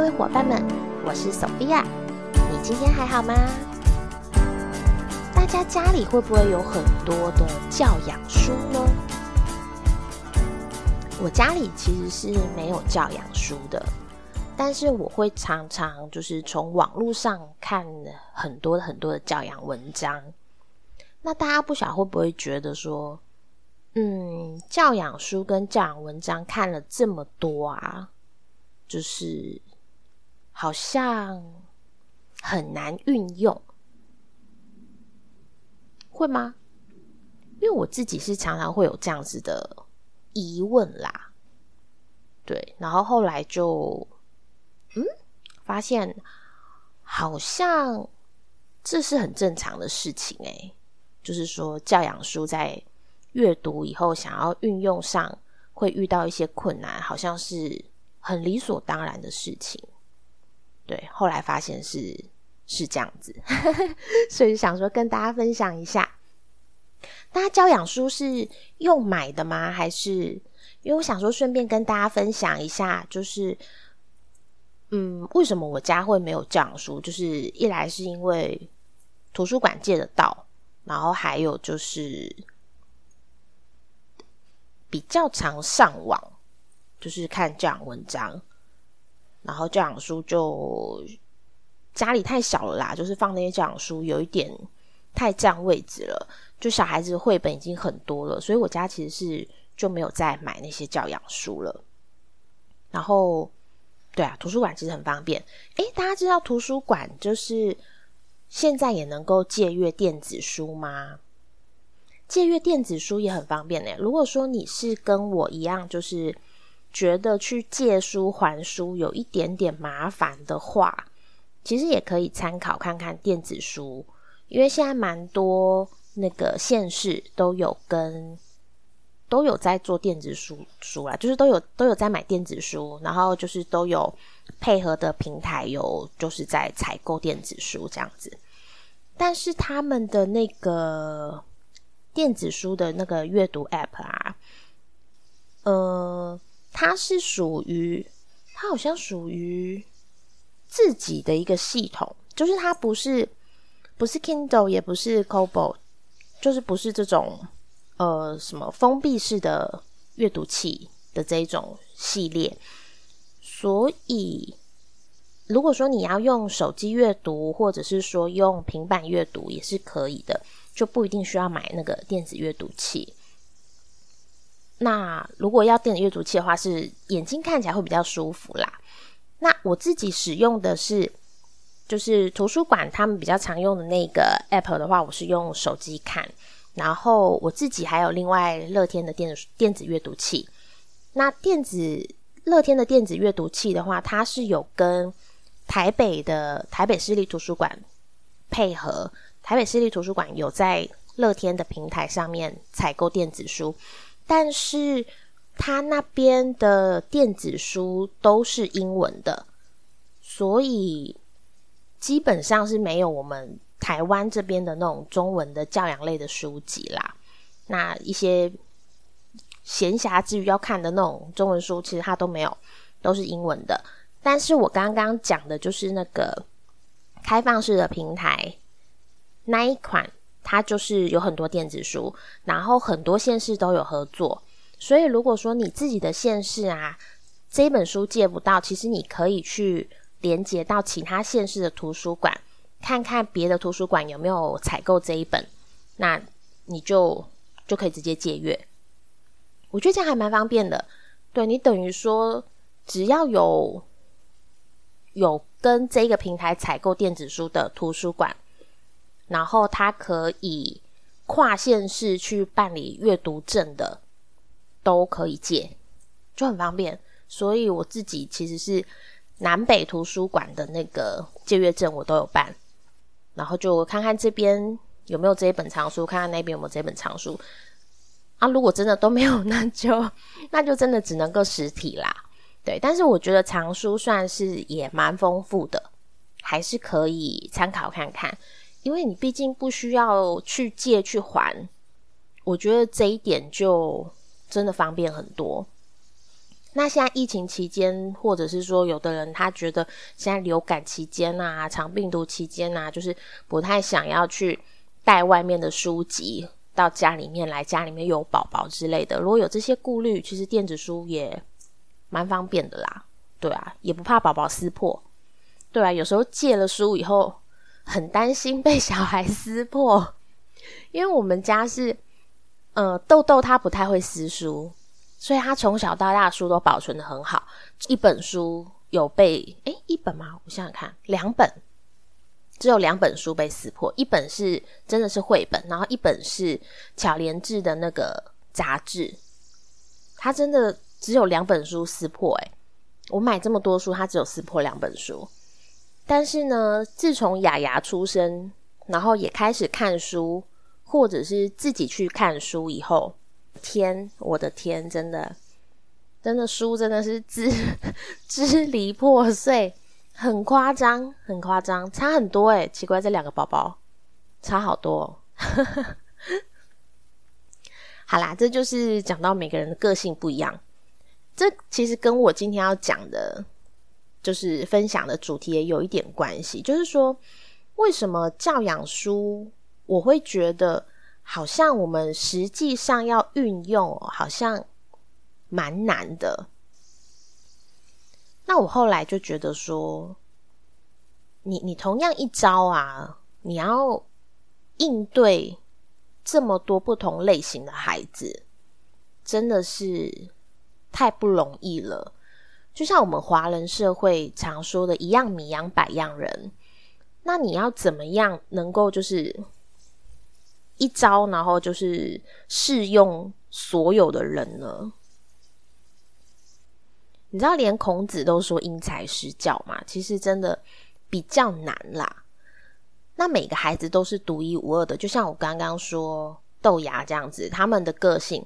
各位伙伴们，我是 Sophia，你今天还好吗？大家家里会不会有很多的教养书呢？我家里其实是没有教养书的，但是我会常常就是从网络上看很多很多的教养文章。那大家不晓会不会觉得说，嗯，教养书跟教养文章看了这么多啊，就是好像很难运用，会吗？因为我自己是常常会有这样子的。疑问啦，对，然后后来就嗯，发现好像这是很正常的事情诶，就是说教养书在阅读以后，想要运用上会遇到一些困难，好像是很理所当然的事情。对，后来发现是是这样子，所以想说跟大家分享一下。大家教养书是用买的吗？还是因为我想说，顺便跟大家分享一下，就是嗯，为什么我家会没有教养书？就是一来是因为图书馆借得到，然后还有就是比较常上网，就是看教养文章，然后教养书就家里太小了啦，就是放那些教养书有一点太占位置了。就小孩子绘本已经很多了，所以我家其实是就没有再买那些教养书了。然后，对啊，图书馆其实很方便。诶，大家知道图书馆就是现在也能够借阅电子书吗？借阅电子书也很方便呢。如果说你是跟我一样，就是觉得去借书还书有一点点麻烦的话，其实也可以参考看看电子书，因为现在蛮多。那个县市都有跟都有在做电子书书啦，就是都有都有在买电子书，然后就是都有配合的平台有就是在采购电子书这样子。但是他们的那个电子书的那个阅读 App 啊，呃，它是属于它好像属于自己的一个系统，就是它不是不是 Kindle 也不是 c o b o。就是不是这种呃什么封闭式的阅读器的这一种系列，所以如果说你要用手机阅读，或者是说用平板阅读也是可以的，就不一定需要买那个电子阅读器。那如果要电子阅读器的话，是眼睛看起来会比较舒服啦。那我自己使用的是。就是图书馆他们比较常用的那个 app 的话，我是用手机看，然后我自己还有另外乐天的电子电子阅读器。那电子乐天的电子阅读器的话，它是有跟台北的台北市立图书馆配合，台北市立图书馆有在乐天的平台上面采购电子书，但是他那边的电子书都是英文的，所以。基本上是没有我们台湾这边的那种中文的教养类的书籍啦。那一些闲暇之余要看的那种中文书，其实它都没有，都是英文的。但是我刚刚讲的就是那个开放式的平台那一款，它就是有很多电子书，然后很多县市都有合作。所以如果说你自己的县市啊，这本书借不到，其实你可以去。连接到其他县市的图书馆，看看别的图书馆有没有采购这一本，那你就就可以直接借阅。我觉得这样还蛮方便的。对你等于说，只要有有跟这个平台采购电子书的图书馆，然后它可以跨县市去办理阅读证的，都可以借，就很方便。所以我自己其实是。南北图书馆的那个借阅证我都有办，然后就看看这边有没有这一本藏书，看看那边有没有这本藏书。啊，如果真的都没有，那就那就真的只能够实体啦。对，但是我觉得藏书算是也蛮丰富的，还是可以参考看看，因为你毕竟不需要去借去还，我觉得这一点就真的方便很多。那现在疫情期间，或者是说有的人他觉得现在流感期间啊、长病毒期间啊，就是不太想要去带外面的书籍到家里面来，家里面有宝宝之类的。如果有这些顾虑，其实电子书也蛮方便的啦。对啊，也不怕宝宝撕破。对啊，有时候借了书以后，很担心被小孩撕破，因为我们家是，呃，豆豆他不太会撕书。所以他从小到大书都保存的很好，一本书有被诶一本吗？我想想看，两本，只有两本书被撕破，一本是真的是绘本，然后一本是巧莲智的那个杂志。他真的只有两本书撕破，诶我买这么多书，他只有撕破两本书。但是呢，自从雅雅出生，然后也开始看书，或者是自己去看书以后。天，我的天，真的，真的书真的是支 支离破碎，很夸张，很夸张，差很多诶奇怪，这两个宝宝差好多。好啦，这就是讲到每个人的个性不一样。这其实跟我今天要讲的，就是分享的主题也有一点关系。就是说，为什么教养书我会觉得？好像我们实际上要运用，好像蛮难的。那我后来就觉得说，你你同样一招啊，你要应对这么多不同类型的孩子，真的是太不容易了。就像我们华人社会常说的一样米养百样人，那你要怎么样能够就是？一招，然后就是适用所有的人呢？你知道，连孔子都说因材施教嘛，其实真的比较难啦。那每个孩子都是独一无二的，就像我刚刚说豆芽这样子，他们的个性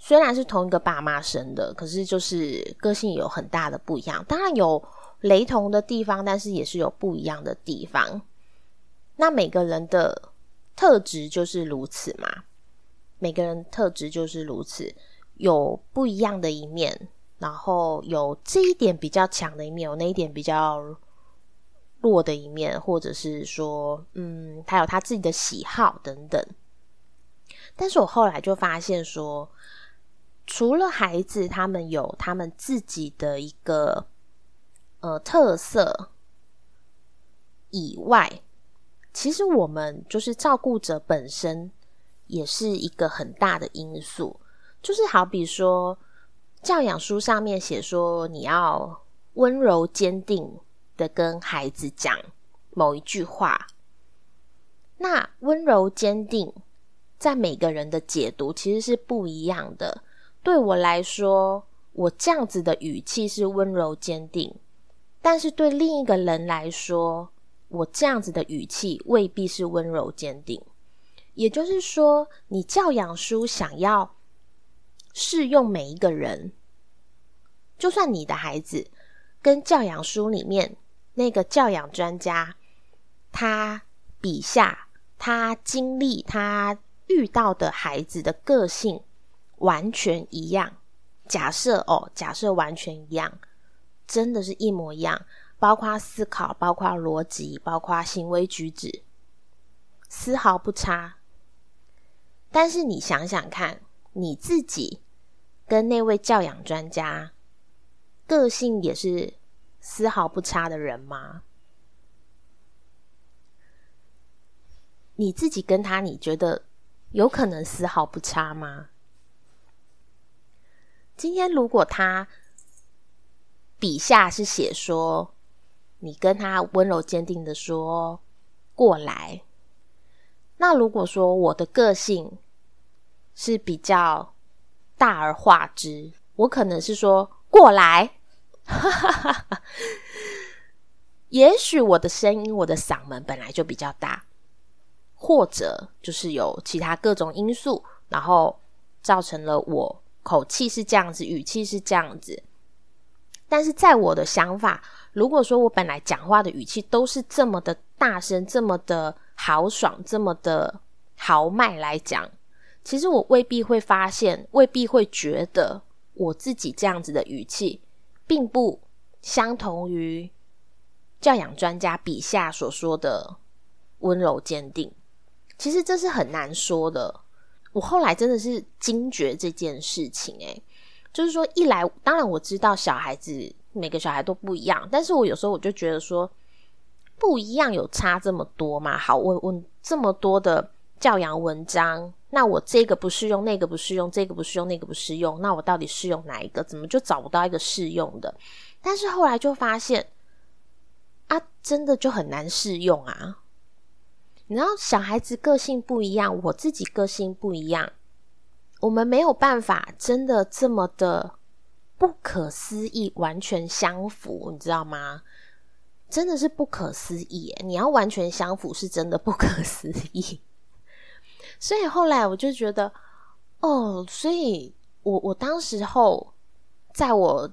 虽然是同一个爸妈生的，可是就是个性有很大的不一样。当然有雷同的地方，但是也是有不一样的地方。那每个人的。特质就是如此嘛，每个人特质就是如此，有不一样的一面，然后有这一点比较强的一面，有那一点比较弱的一面，或者是说，嗯，他有他自己的喜好等等。但是我后来就发现说，除了孩子他们有他们自己的一个呃特色以外，其实我们就是照顾者本身，也是一个很大的因素。就是好比说，教养书上面写说，你要温柔坚定的跟孩子讲某一句话。那温柔坚定，在每个人的解读其实是不一样的。对我来说，我这样子的语气是温柔坚定，但是对另一个人来说，我这样子的语气未必是温柔坚定，也就是说，你教养书想要适用每一个人，就算你的孩子跟教养书里面那个教养专家他笔下他经历他遇到的孩子的个性完全一样，假设哦，假设完全一样，真的是一模一样。包括思考，包括逻辑，包括行为举止，丝毫不差。但是你想想看，你自己跟那位教养专家个性也是丝毫不差的人吗？你自己跟他，你觉得有可能丝毫不差吗？今天如果他笔下是写说。你跟他温柔坚定的说过来。那如果说我的个性是比较大而化之，我可能是说过来。也许我的声音、我的嗓门本来就比较大，或者就是有其他各种因素，然后造成了我口气是这样子，语气是这样子。但是在我的想法。如果说我本来讲话的语气都是这么的大声，这么的豪爽，这么的豪迈来讲，其实我未必会发现，未必会觉得我自己这样子的语气，并不相同于教养专家笔下所说的温柔坚定。其实这是很难说的。我后来真的是惊觉这件事情，诶，就是说，一来当然我知道小孩子每个小孩都不一样，但是我有时候我就觉得说，不一样有差这么多嘛？好，我我这么多的教养文章。那我这个不适用，那个不适用，这个不适用，那个不适用，那我到底适用哪一个？怎么就找不到一个适用的？但是后来就发现，啊，真的就很难适用啊！你知道，小孩子个性不一样，我自己个性不一样，我们没有办法真的这么的不可思议，完全相符，你知道吗？真的是不可思议！你要完全相符，是真的不可思议。所以后来我就觉得，哦，所以我我当时候，在我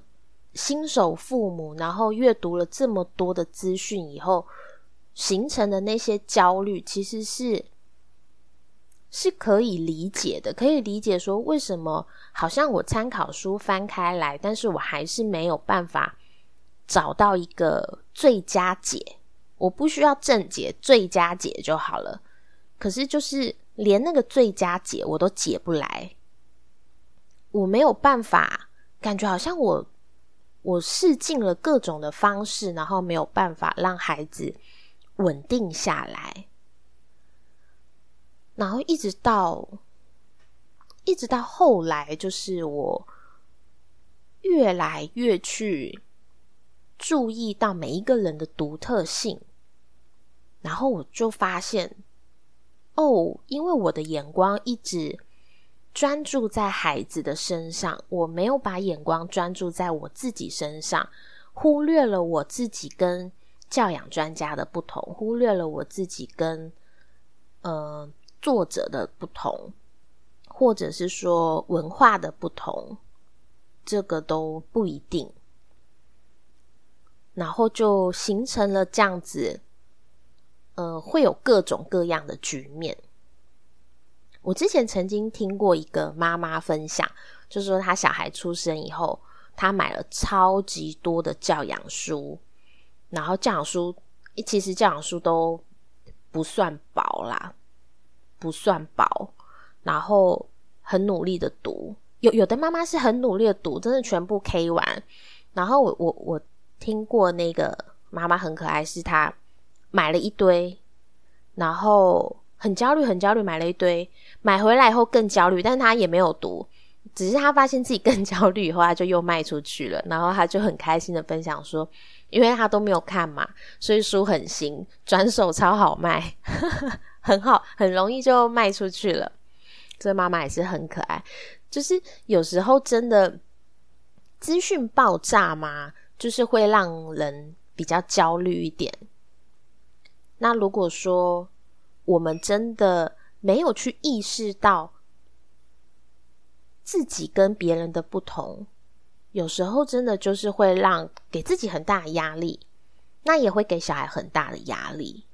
新手父母，然后阅读了这么多的资讯以后，形成的那些焦虑，其实是是可以理解的，可以理解说为什么好像我参考书翻开来，但是我还是没有办法找到一个最佳解，我不需要正解，最佳解就好了。可是就是。连那个最佳解我都解不来，我没有办法，感觉好像我我试尽了各种的方式，然后没有办法让孩子稳定下来，然后一直到一直到后来，就是我越来越去注意到每一个人的独特性，然后我就发现。哦，因为我的眼光一直专注在孩子的身上，我没有把眼光专注在我自己身上，忽略了我自己跟教养专家的不同，忽略了我自己跟呃作者的不同，或者是说文化的不同，这个都不一定，然后就形成了这样子。呃，会有各种各样的局面。我之前曾经听过一个妈妈分享，就说她小孩出生以后，她买了超级多的教养书，然后教养书其实教养书都不算薄啦，不算薄，然后很努力的读。有有的妈妈是很努力的读，真的全部 K 完。然后我我我听过那个妈妈很可爱，是她。买了一堆，然后很焦虑，很焦虑，买了一堆，买回来以后更焦虑，但她也没有读，只是他发现自己更焦虑以后，他就又卖出去了，然后他就很开心的分享说，因为他都没有看嘛，所以书很新，转手超好卖，很好，很容易就卖出去了。这妈妈也是很可爱，就是有时候真的资讯爆炸嘛，就是会让人比较焦虑一点。那如果说我们真的没有去意识到自己跟别人的不同，有时候真的就是会让给自己很大的压力，那也会给小孩很大的压力。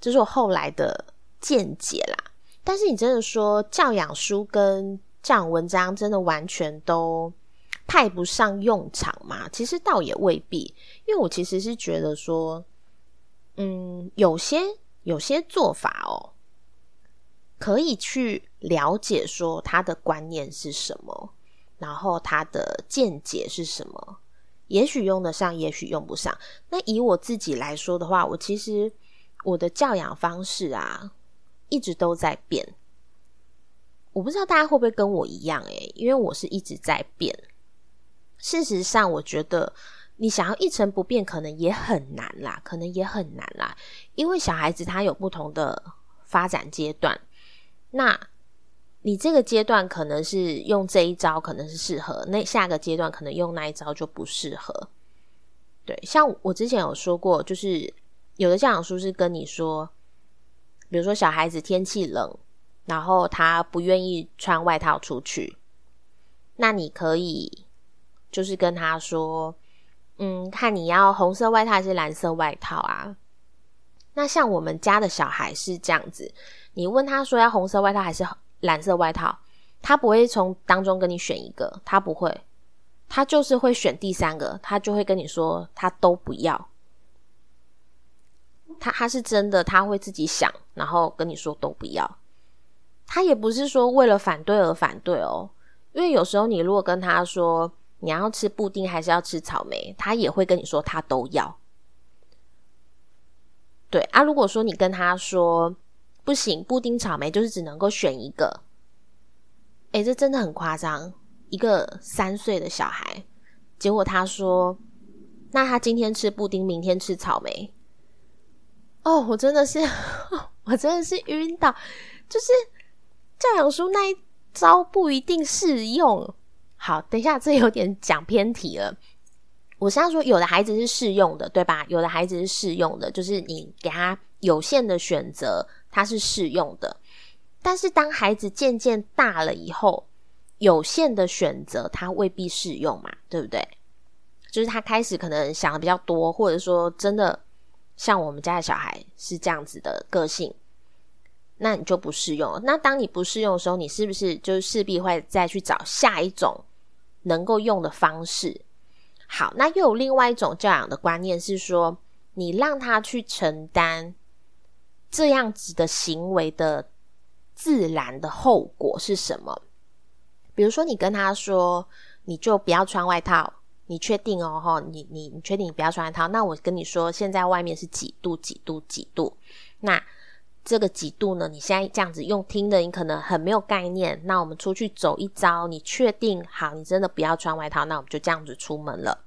这是我后来的见解啦。但是你真的说教养书跟教养文章真的完全都派不上用场吗？其实倒也未必，因为我其实是觉得说。嗯，有些有些做法哦，可以去了解说他的观念是什么，然后他的见解是什么，也许用得上，也许用不上。那以我自己来说的话，我其实我的教养方式啊，一直都在变。我不知道大家会不会跟我一样诶，因为我是一直在变。事实上，我觉得。你想要一成不变，可能也很难啦，可能也很难啦，因为小孩子他有不同的发展阶段，那你这个阶段可能是用这一招，可能是适合，那下个阶段可能用那一招就不适合。对，像我之前有说过，就是有的教养书是跟你说，比如说小孩子天气冷，然后他不愿意穿外套出去，那你可以就是跟他说。嗯，看你要红色外套还是蓝色外套啊？那像我们家的小孩是这样子，你问他说要红色外套还是蓝色外套，他不会从当中跟你选一个，他不会，他就是会选第三个，他就会跟你说他都不要。他他是真的，他会自己想，然后跟你说都不要。他也不是说为了反对而反对哦，因为有时候你如果跟他说你要吃布丁还是要吃草莓，他也会跟你说他都要。对啊，如果说你跟他说不行，布丁草莓就是只能够选一个，哎，这真的很夸张。一个三岁的小孩，结果他说，那他今天吃布丁，明天吃草莓。哦，我真的是，我真的是晕倒，就是教养书那一招不一定适用。好，等一下，这有点讲偏题了。我现在说，有的孩子是适用的，对吧？有的孩子是适用的，就是你给他有限的选择，他是适用的。但是当孩子渐渐大了以后，有限的选择他未必适用嘛，对不对？就是他开始可能想的比较多，或者说真的像我们家的小孩是这样子的个性，那你就不适用。那当你不适用的时候，你是不是就势必会再去找下一种能够用的方式？好，那又有另外一种教养的观念是说，你让他去承担这样子的行为的自然的后果是什么？比如说，你跟他说，你就不要穿外套，你确定哦？哈，你你你确定你不要穿外套？那我跟你说，现在外面是几度？几度？几度？那这个几度呢？你现在这样子用听的，你可能很没有概念。那我们出去走一遭，你确定好？你真的不要穿外套，那我们就这样子出门了。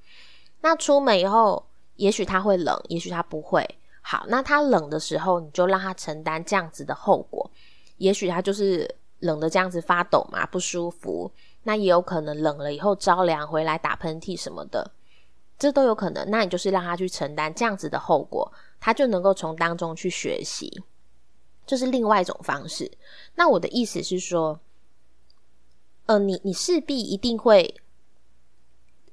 那出门以后，也许他会冷，也许他不会。好，那他冷的时候，你就让他承担这样子的后果。也许他就是冷的这样子发抖嘛，不舒服。那也有可能冷了以后着凉回来打喷嚏什么的，这都有可能。那你就是让他去承担这样子的后果，他就能够从当中去学习。这是另外一种方式。那我的意思是说，呃，你你势必一定会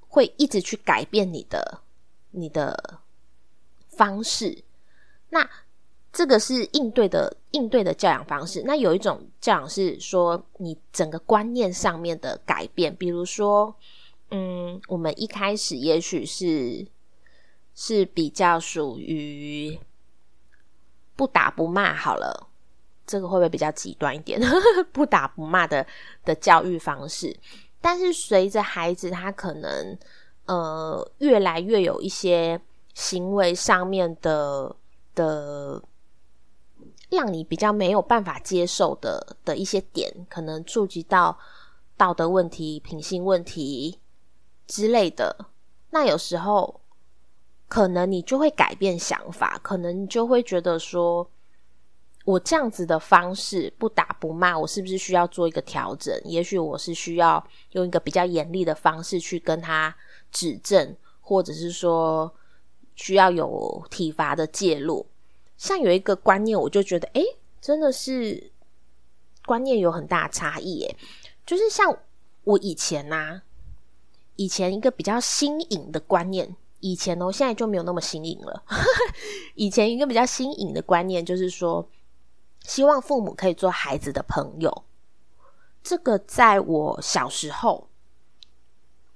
会一直去改变你的你的方式。那这个是应对的应对的教养方式。那有一种教养是说，你整个观念上面的改变，比如说，嗯，我们一开始也许是是比较属于。不打不骂好了，这个会不会比较极端一点？不打不骂的的教育方式，但是随着孩子他可能呃越来越有一些行为上面的的，让你比较没有办法接受的的一些点，可能触及到道德问题、品性问题之类的，那有时候。可能你就会改变想法，可能你就会觉得说，我这样子的方式不打不骂，我是不是需要做一个调整？也许我是需要用一个比较严厉的方式去跟他指正，或者是说需要有体罚的介入。像有一个观念，我就觉得，哎，真的是观念有很大差异。诶，就是像我以前呐，以前一个比较新颖的观念。以前哦，现在就没有那么新颖了。以前一个比较新颖的观念就是说，希望父母可以做孩子的朋友。这个在我小时候，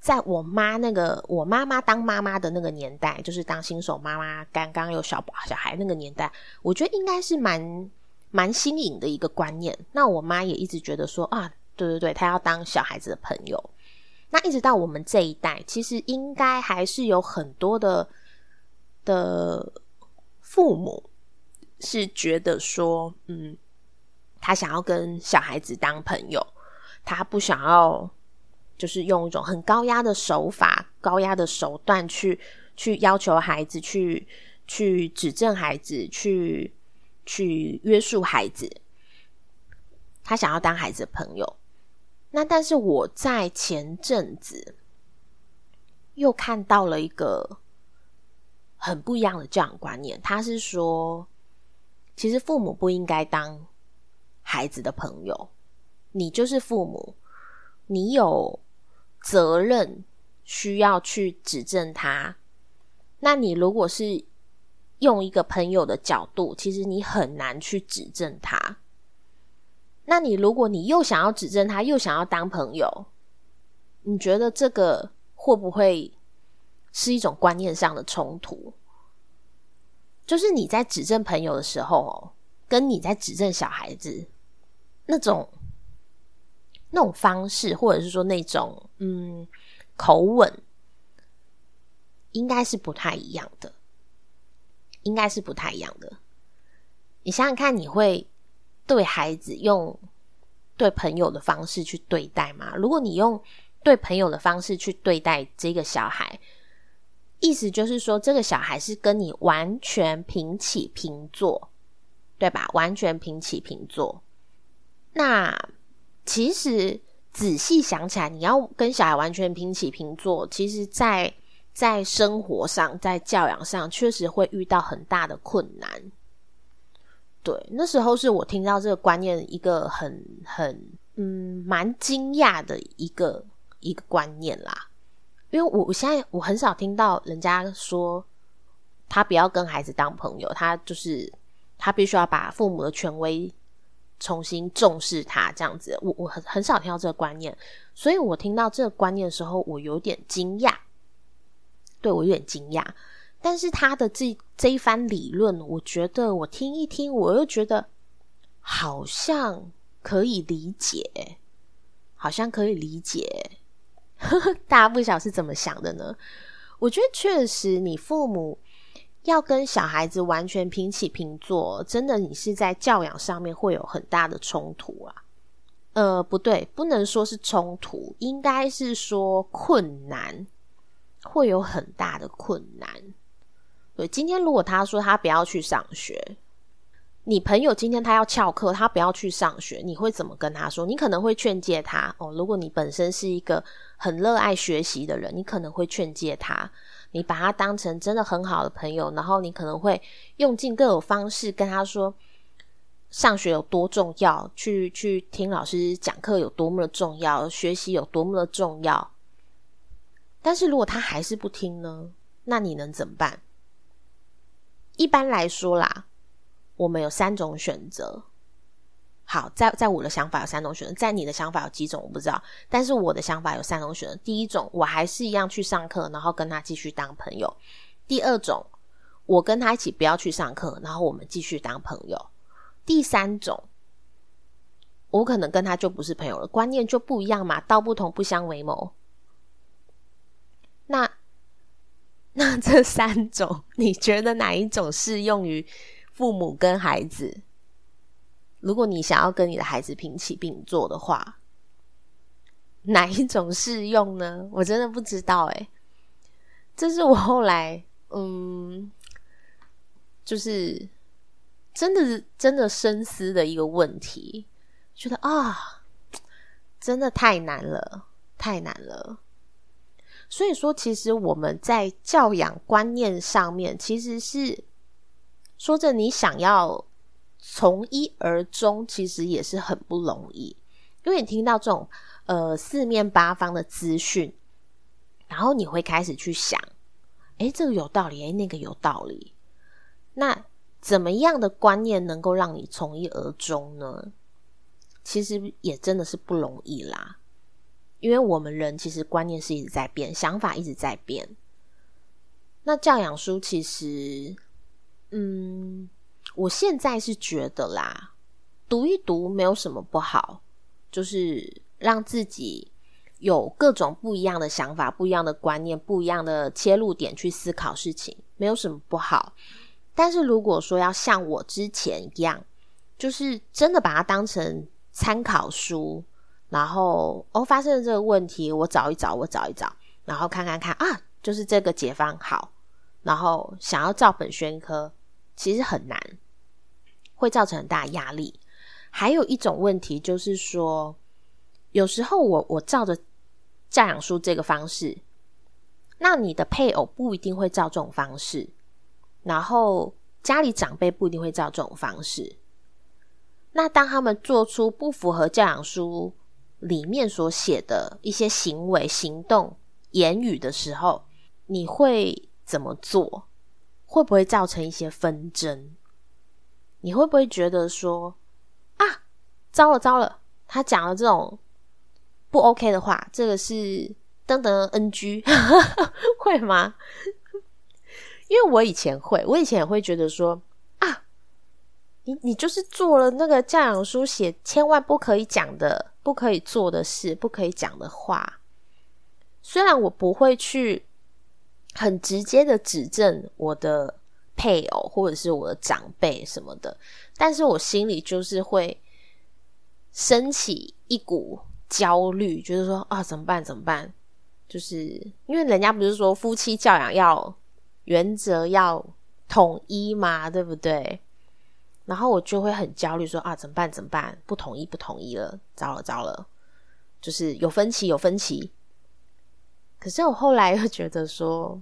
在我妈那个我妈妈当妈妈的那个年代，就是当新手妈妈刚刚有小小孩那个年代，我觉得应该是蛮蛮新颖的一个观念。那我妈也一直觉得说啊，对对对，她要当小孩子的朋友。那一直到我们这一代，其实应该还是有很多的的父母是觉得说，嗯，他想要跟小孩子当朋友，他不想要就是用一种很高压的手法、高压的手段去去要求孩子，去去指正孩子，去去约束孩子，他想要当孩子的朋友。那但是我在前阵子又看到了一个很不一样的教养观念，他是说，其实父母不应该当孩子的朋友，你就是父母，你有责任需要去指正他。那你如果是用一个朋友的角度，其实你很难去指正他。那你如果你又想要指正他，又想要当朋友，你觉得这个会不会是一种观念上的冲突？就是你在指正朋友的时候，跟你在指正小孩子那种那种方式，或者是说那种嗯口吻，应该是不太一样的，应该是不太一样的。你想想看，你会对孩子用对朋友的方式去对待吗？如果你用对朋友的方式去对待这个小孩，意思就是说，这个小孩是跟你完全平起平坐，对吧？完全平起平坐。那其实仔细想起来，你要跟小孩完全平起平坐，其实，在在生活上，在教养上，确实会遇到很大的困难。对，那时候是我听到这个观念一个很很嗯蛮惊讶的一个一个观念啦，因为我我现在我很少听到人家说他不要跟孩子当朋友，他就是他必须要把父母的权威重新重视他这样子，我我很很少听到这个观念，所以我听到这个观念的时候，我有点惊讶，对我有点惊讶。但是他的这这一番理论，我觉得我听一听，我又觉得好像可以理解，好像可以理解。大家不晓是怎么想的呢？我觉得确实，你父母要跟小孩子完全平起平坐，真的，你是在教养上面会有很大的冲突啊。呃，不对，不能说是冲突，应该是说困难，会有很大的困难。对，今天如果他说他不要去上学，你朋友今天他要翘课，他不要去上学，你会怎么跟他说？你可能会劝诫他哦。如果你本身是一个很热爱学习的人，你可能会劝诫他，你把他当成真的很好的朋友，然后你可能会用尽各种方式跟他说，上学有多重要，去去听老师讲课有多么的重要，学习有多么的重要。但是如果他还是不听呢？那你能怎么办？一般来说啦，我们有三种选择。好，在在我的想法有三种选择，在你的想法有几种我不知道。但是我的想法有三种选择：第一种，我还是一样去上课，然后跟他继续当朋友；第二种，我跟他一起不要去上课，然后我们继续当朋友；第三种，我可能跟他就不是朋友了，观念就不一样嘛，道不同不相为谋。那。那这三种，你觉得哪一种适用于父母跟孩子？如果你想要跟你的孩子平起平坐的话，哪一种适用呢？我真的不知道哎。这是我后来嗯，就是真的是真的深思的一个问题，觉得啊，真的太难了，太难了。所以说，其实我们在教养观念上面，其实是说着你想要从一而终，其实也是很不容易。因为你听到这种呃四面八方的资讯，然后你会开始去想，哎，这个有道理，哎，那个有道理。那怎么样的观念能够让你从一而终呢？其实也真的是不容易啦。因为我们人其实观念是一直在变，想法一直在变。那教养书其实，嗯，我现在是觉得啦，读一读没有什么不好，就是让自己有各种不一样的想法、不一样的观念、不一样的切入点去思考事情，没有什么不好。但是如果说要像我之前一样，就是真的把它当成参考书。然后哦，发生了这个问题，我找一找，我找一找，然后看看看啊，就是这个解方好。然后想要照本宣科，其实很难，会造成很大压力。还有一种问题就是说，有时候我我照着教养书这个方式，那你的配偶不一定会照这种方式，然后家里长辈不一定会照这种方式。那当他们做出不符合教养书，里面所写的一些行为、行动、言语的时候，你会怎么做？会不会造成一些纷争？你会不会觉得说啊，糟了糟了，他讲了这种不 OK 的话，这个是等等 NG，会吗？因为我以前会，我以前也会觉得说啊，你你就是做了那个教养书写千万不可以讲的、不可以做的事、不可以讲的话。虽然我不会去很直接的指正我的配偶或者是我的长辈什么的，但是我心里就是会升起一股焦虑，觉得说啊，怎么办？怎么办？就是因为人家不是说夫妻教养要。原则要统一嘛，对不对？然后我就会很焦虑，说啊，怎么办？怎么办？不统一，不统一了，糟了，糟了，就是有分歧，有分歧。可是我后来又觉得说，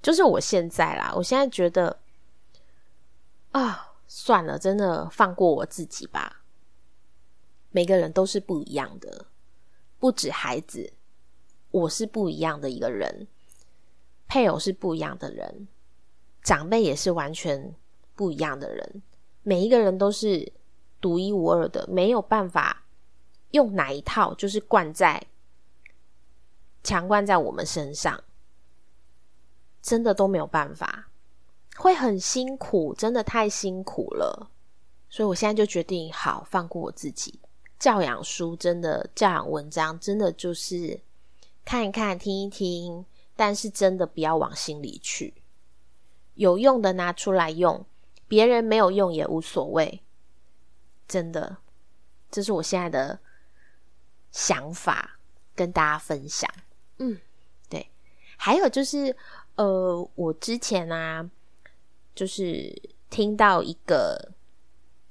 就是我现在啦，我现在觉得啊，算了，真的放过我自己吧。每个人都是不一样的，不止孩子，我是不一样的一个人。配偶是不一样的人，长辈也是完全不一样的人。每一个人都是独一无二的，没有办法用哪一套就是灌在强灌在我们身上，真的都没有办法，会很辛苦，真的太辛苦了。所以我现在就决定，好放过我自己。教养书真的，教养文章真的就是看一看，听一听。但是真的不要往心里去，有用的拿出来用，别人没有用也无所谓。真的，这是我现在的想法，跟大家分享。嗯，对。还有就是，呃，我之前啊，就是听到一个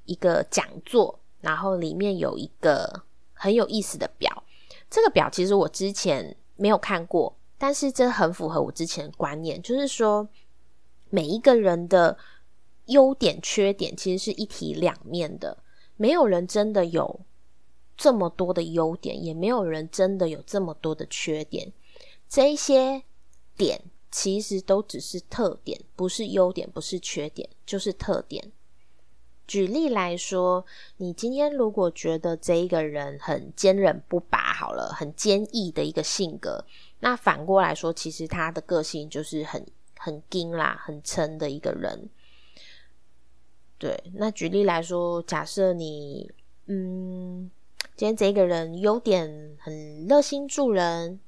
一个讲座，然后里面有一个很有意思的表。这个表其实我之前没有看过。但是这很符合我之前的观念，就是说每一个人的优点、缺点其实是一体两面的，没有人真的有这么多的优点，也没有人真的有这么多的缺点。这一些点其实都只是特点，不是优点，不是缺点，就是特点。举例来说，你今天如果觉得这一个人很坚韧不拔，好了，很坚毅的一个性格。那反过来说，其实他的个性就是很很硬啦，很撑的一个人。对，那举例来说，假设你嗯，今天这个人优点很热心助人，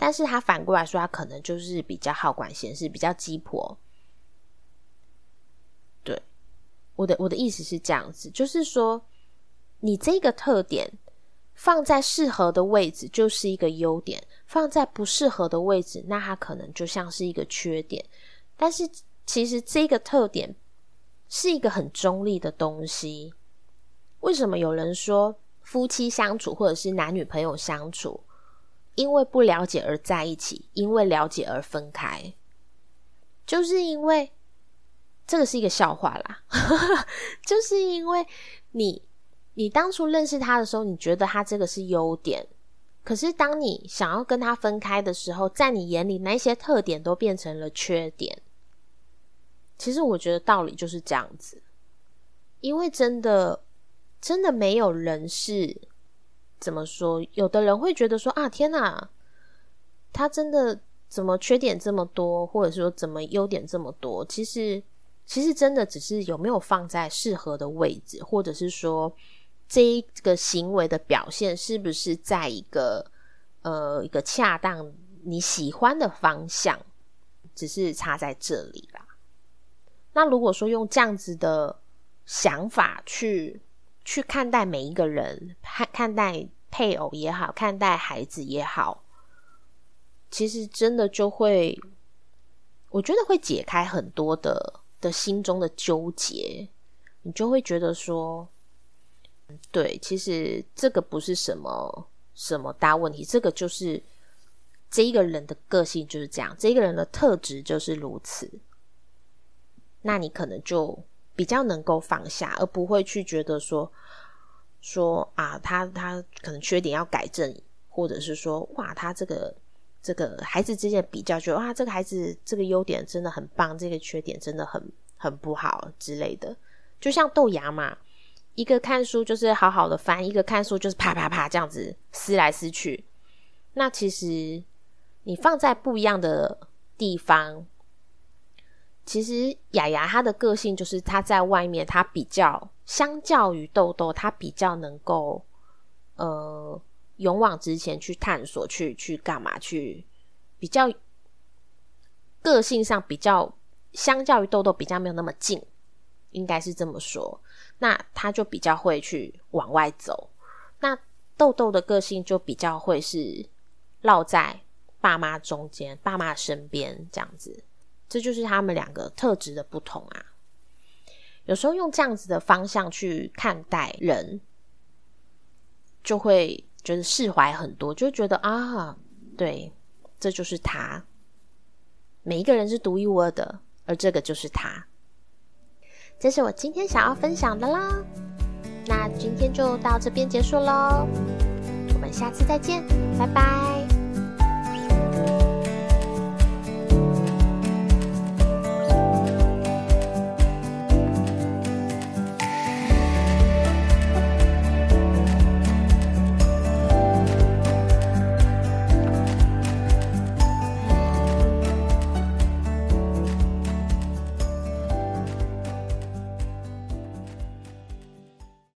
但是他反过来说，他可能就是比较好管闲事，比较鸡婆。对，我的我的意思是这样子，就是说你这个特点。放在适合的位置就是一个优点，放在不适合的位置，那它可能就像是一个缺点。但是其实这个特点是一个很中立的东西。为什么有人说夫妻相处或者是男女朋友相处，因为不了解而在一起，因为了解而分开？就是因为这个是一个笑话啦，就是因为你。你当初认识他的时候，你觉得他这个是优点，可是当你想要跟他分开的时候，在你眼里那些特点都变成了缺点。其实我觉得道理就是这样子，因为真的真的没有人是怎么说，有的人会觉得说啊，天哪，他真的怎么缺点这么多，或者说怎么优点这么多？其实其实真的只是有没有放在适合的位置，或者是说。这一个行为的表现是不是在一个呃一个恰当你喜欢的方向，只是差在这里啦。那如果说用这样子的想法去去看待每一个人，看看待配偶也好，看待孩子也好，其实真的就会，我觉得会解开很多的的心中的纠结，你就会觉得说。对，其实这个不是什么什么大问题，这个就是这一个人的个性就是这样，这一个人的特质就是如此。那你可能就比较能够放下，而不会去觉得说说啊，他他可能缺点要改正，或者是说哇，他这个这个孩子之间比较，觉得哇，这个孩子这个优点真的很棒，这个缺点真的很很不好之类的，就像豆芽嘛。一个看书就是好好的翻，一个看书就是啪啪啪这样子撕来撕去。那其实你放在不一样的地方，其实雅雅她的个性就是她在外面，她比较相较于豆豆，她比较能够呃勇往直前去探索，去去干嘛去比较个性上比较相较于豆豆比较没有那么近，应该是这么说。那他就比较会去往外走，那豆豆的个性就比较会是落在爸妈中间、爸妈身边这样子，这就是他们两个特质的不同啊。有时候用这样子的方向去看待人，就会觉得释怀很多，就觉得啊，对，这就是他。每一个人是独一无二的，而这个就是他。这是我今天想要分享的啦，那今天就到这边结束喽，我们下次再见，拜拜。